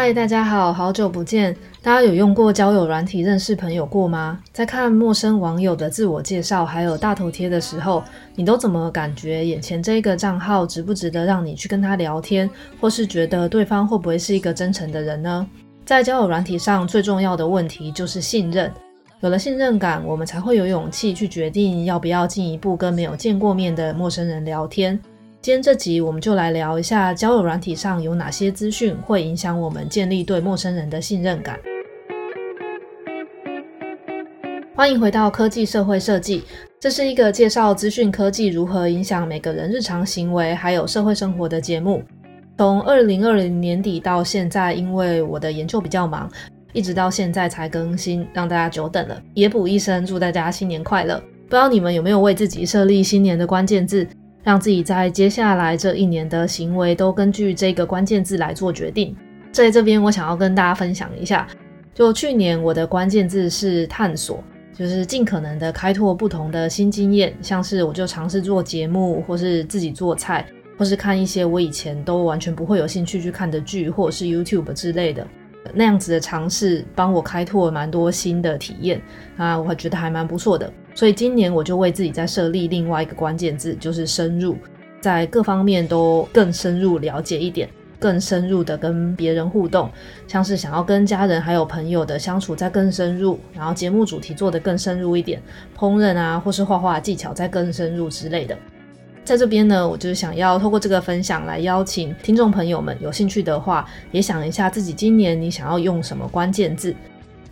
嗨，大家好，好久不见。大家有用过交友软体认识朋友过吗？在看陌生网友的自我介绍还有大头贴的时候，你都怎么感觉眼前这个账号值不值得让你去跟他聊天，或是觉得对方会不会是一个真诚的人呢？在交友软体上，最重要的问题就是信任。有了信任感，我们才会有勇气去决定要不要进一步跟没有见过面的陌生人聊天。今天这集我们就来聊一下交友软体上有哪些资讯会影响我们建立对陌生人的信任感。欢迎回到科技社会设计，这是一个介绍资讯科技如何影响每个人日常行为还有社会生活的节目。从二零二零年底到现在，因为我的研究比较忙，一直到现在才更新，让大家久等了。也补一声，祝大家新年快乐！不知道你们有没有为自己设立新年的关键字？让自己在接下来这一年的行为都根据这个关键字来做决定。在这边，我想要跟大家分享一下，就去年我的关键字是探索，就是尽可能的开拓不同的新经验，像是我就尝试做节目，或是自己做菜，或是看一些我以前都完全不会有兴趣去看的剧，或者是 YouTube 之类的。那样子的尝试，帮我开拓蛮多新的体验啊，我觉得还蛮不错的。所以今年我就为自己再设立另外一个关键字，就是深入，在各方面都更深入了解一点，更深入的跟别人互动，像是想要跟家人还有朋友的相处再更深入，然后节目主题做得更深入一点，烹饪啊或是画画技巧再更深入之类的。在这边呢，我就是想要透过这个分享来邀请听众朋友们，有兴趣的话，也想一下自己今年你想要用什么关键字，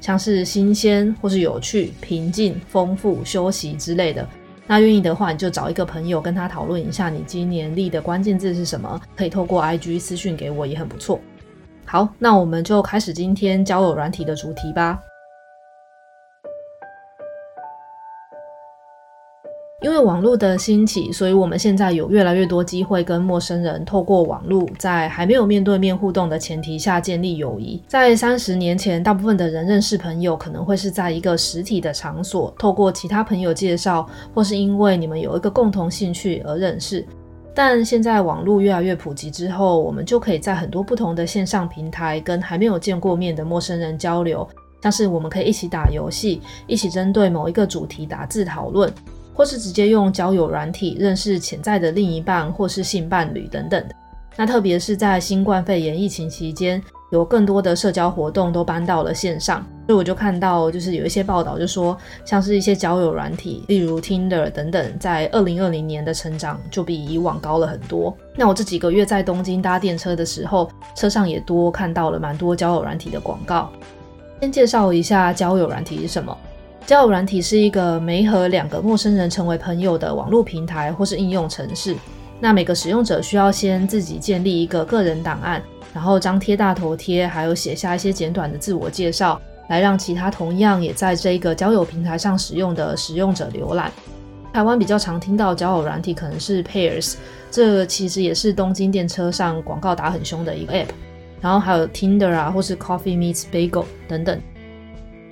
像是新鲜或是有趣、平静、丰富、休息之类的。那愿意的话，你就找一个朋友跟他讨论一下，你今年立的关键字是什么，可以透过 IG 私讯给我，也很不错。好，那我们就开始今天交友软体的主题吧。因为网络的兴起，所以我们现在有越来越多机会跟陌生人透过网络，在还没有面对面互动的前提下建立友谊。在三十年前，大部分的人认识朋友可能会是在一个实体的场所，透过其他朋友介绍，或是因为你们有一个共同兴趣而认识。但现在网络越来越普及之后，我们就可以在很多不同的线上平台跟还没有见过面的陌生人交流，像是我们可以一起打游戏，一起针对某一个主题打字讨论。或是直接用交友软体认识潜在的另一半，或是性伴侣等等。那特别是在新冠肺炎疫情期间，有更多的社交活动都搬到了线上，所以我就看到，就是有一些报道就说，像是一些交友软体，例如 Tinder 等等，在二零二零年的成长就比以往高了很多。那我这几个月在东京搭电车的时候，车上也多看到了蛮多交友软体的广告。先介绍一下交友软体是什么。交友软体是一个媒合两个陌生人成为朋友的网络平台或是应用程式。那每个使用者需要先自己建立一个个人档案，然后张贴大头贴，还有写下一些简短的自我介绍，来让其他同样也在这个交友平台上使用的使用者浏览。台湾比较常听到交友软体可能是 Pairs，这其实也是东京电车上广告打很凶的一个 App。然后还有 Tinder 啊，或是 Coffee Meets Bagel 等等。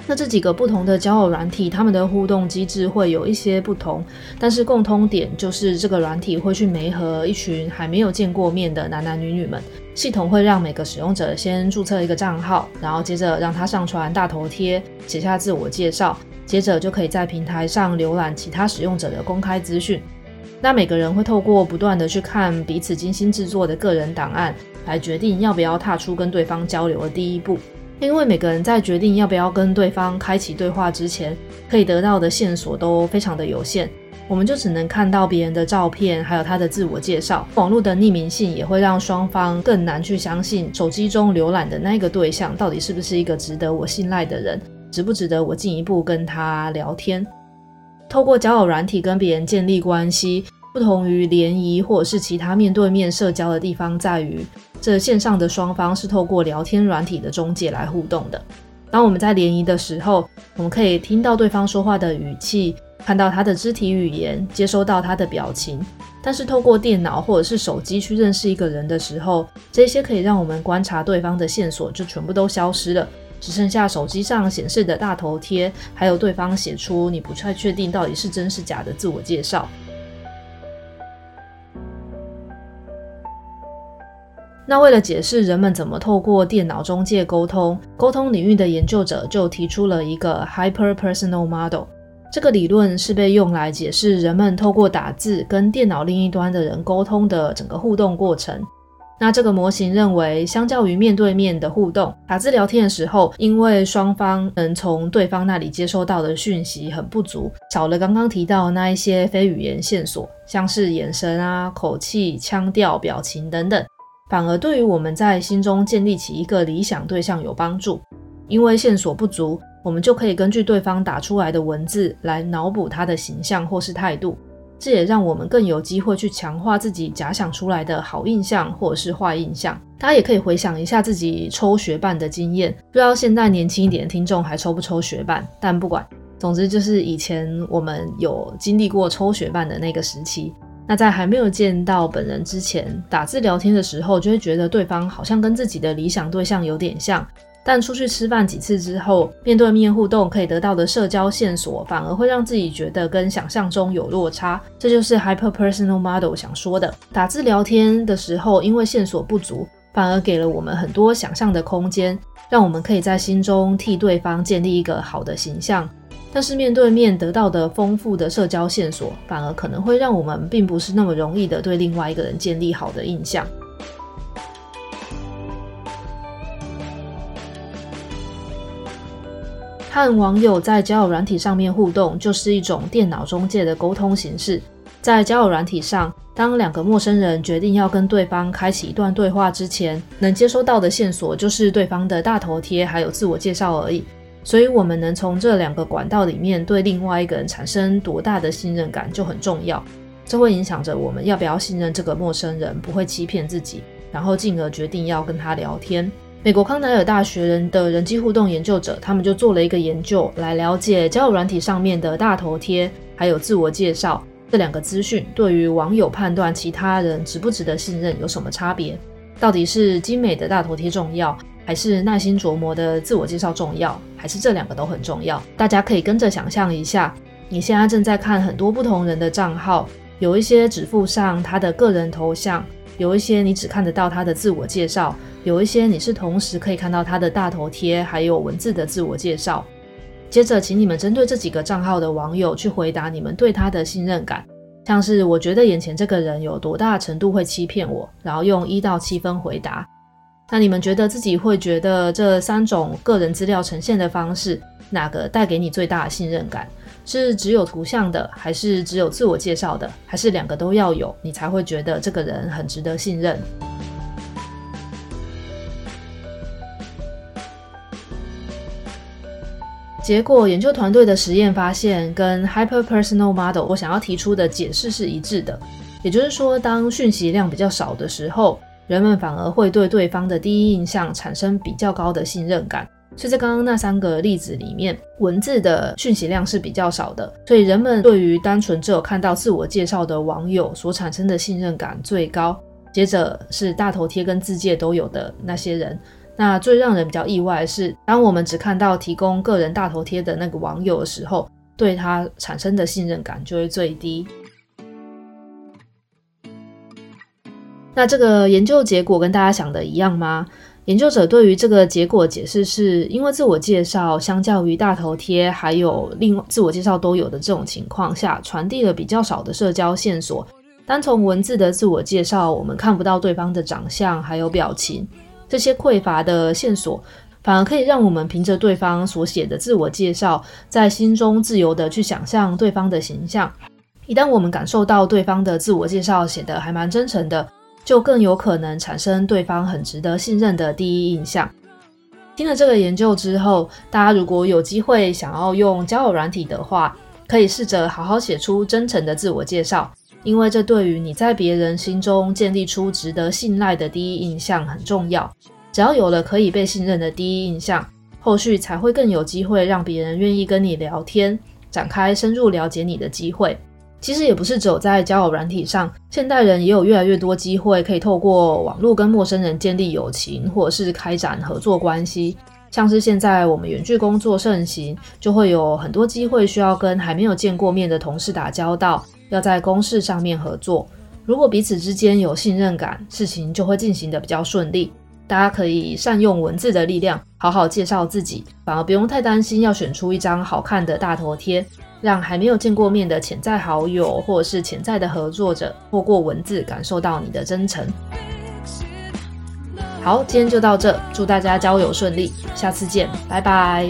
那这几个不同的交友软体，他们的互动机制会有一些不同，但是共通点就是这个软体会去媒合一群还没有见过面的男男女女们。系统会让每个使用者先注册一个账号，然后接着让他上传大头贴，写下自我介绍，接着就可以在平台上浏览其他使用者的公开资讯。那每个人会透过不断的去看彼此精心制作的个人档案，来决定要不要踏出跟对方交流的第一步。因为每个人在决定要不要跟对方开启对话之前，可以得到的线索都非常的有限，我们就只能看到别人的照片，还有他的自我介绍。网络的匿名性也会让双方更难去相信手机中浏览的那个对象到底是不是一个值得我信赖的人，值不值得我进一步跟他聊天。透过交友软体跟别人建立关系，不同于联谊或者是其他面对面社交的地方在于，这线上的双方是透过聊天软体的中介来互动的。当我们在联谊的时候，我们可以听到对方说话的语气，看到他的肢体语言，接收到他的表情。但是透过电脑或者是手机去认识一个人的时候，这些可以让我们观察对方的线索就全部都消失了，只剩下手机上显示的大头贴，还有对方写出你不太确定到底是真是假的自我介绍。那为了解释人们怎么透过电脑中介沟通，沟通领域的研究者就提出了一个 Hyper-Personal Model。这个理论是被用来解释人们透过打字跟电脑另一端的人沟通的整个互动过程。那这个模型认为，相较于面对面的互动，打字聊天的时候，因为双方能从对方那里接收到的讯息很不足，少了刚刚提到那一些非语言线索，像是眼神啊、口气、腔调、表情等等，反而对于我们在心中建立起一个理想对象有帮助。因为线索不足，我们就可以根据对方打出来的文字来脑补他的形象或是态度。这也让我们更有机会去强化自己假想出来的好印象或者是坏印象。大家也可以回想一下自己抽学伴的经验，不知道现在年轻一点的听众还抽不抽学伴？但不管，总之就是以前我们有经历过抽学伴的那个时期。那在还没有见到本人之前，打字聊天的时候，就会觉得对方好像跟自己的理想对象有点像。但出去吃饭几次之后，面对面互动可以得到的社交线索，反而会让自己觉得跟想象中有落差。这就是 Hyper-Personal Model 想说的。打字聊天的时候，因为线索不足，反而给了我们很多想象的空间，让我们可以在心中替对方建立一个好的形象。但是面对面得到的丰富的社交线索，反而可能会让我们并不是那么容易的对另外一个人建立好的印象。和网友在交友软体上面互动，就是一种电脑中介的沟通形式。在交友软体上，当两个陌生人决定要跟对方开启一段对话之前，能接收到的线索就是对方的大头贴还有自我介绍而已。所以，我们能从这两个管道里面对另外一个人产生多大的信任感就很重要。这会影响着我们要不要信任这个陌生人，不会欺骗自己，然后进而决定要跟他聊天。美国康奈尔大学人的人际互动研究者，他们就做了一个研究，来了解交友软体上面的大头贴还有自我介绍这两个资讯，对于网友判断其他人值不值得信任有什么差别？到底是精美的大头贴重要，还是耐心琢磨的自我介绍重要，还是这两个都很重要？大家可以跟着想象一下，你现在正在看很多不同人的账号，有一些只附上他的个人头像。有一些你只看得到他的自我介绍，有一些你是同时可以看到他的大头贴，还有文字的自我介绍。接着，请你们针对这几个账号的网友去回答你们对他的信任感，像是我觉得眼前这个人有多大程度会欺骗我，然后用一到七分回答。那你们觉得自己会觉得这三种个人资料呈现的方式，哪个带给你最大的信任感？是只有图像的，还是只有自我介绍的，还是两个都要有，你才会觉得这个人很值得信任？结果，研究团队的实验发现，跟 Hyper-Personal Model 我想要提出的解释是一致的。也就是说，当讯息量比较少的时候，人们反而会对对方的第一印象产生比较高的信任感。所以在刚刚那三个例子里面，文字的讯息量是比较少的，所以人们对于单纯只有看到自我介绍的网友所产生的信任感最高。接着是大头贴跟自介都有的那些人。那最让人比较意外的是，当我们只看到提供个人大头贴的那个网友的时候，对他产生的信任感就会最低。那这个研究结果跟大家想的一样吗？研究者对于这个结果解释是，因为自我介绍相较于大头贴还有另自我介绍都有的这种情况下，传递了比较少的社交线索。单从文字的自我介绍，我们看不到对方的长相还有表情，这些匮乏的线索，反而可以让我们凭着对方所写的自我介绍，在心中自由地去想象对方的形象。一旦我们感受到对方的自我介绍写得还蛮真诚的。就更有可能产生对方很值得信任的第一印象。听了这个研究之后，大家如果有机会想要用交友软体的话，可以试着好好写出真诚的自我介绍，因为这对于你在别人心中建立出值得信赖的第一印象很重要。只要有了可以被信任的第一印象，后续才会更有机会让别人愿意跟你聊天，展开深入了解你的机会。其实也不是只有在交友软体上，现代人也有越来越多机会可以透过网络跟陌生人建立友情，或者是开展合作关系。像是现在我们远距工作盛行，就会有很多机会需要跟还没有见过面的同事打交道，要在公事上面合作。如果彼此之间有信任感，事情就会进行得比较顺利。大家可以善用文字的力量，好好介绍自己，反而不用太担心要选出一张好看的大头贴，让还没有见过面的潜在好友或是潜在的合作者，透过文字感受到你的真诚。好，今天就到这，祝大家交友顺利，下次见，拜拜。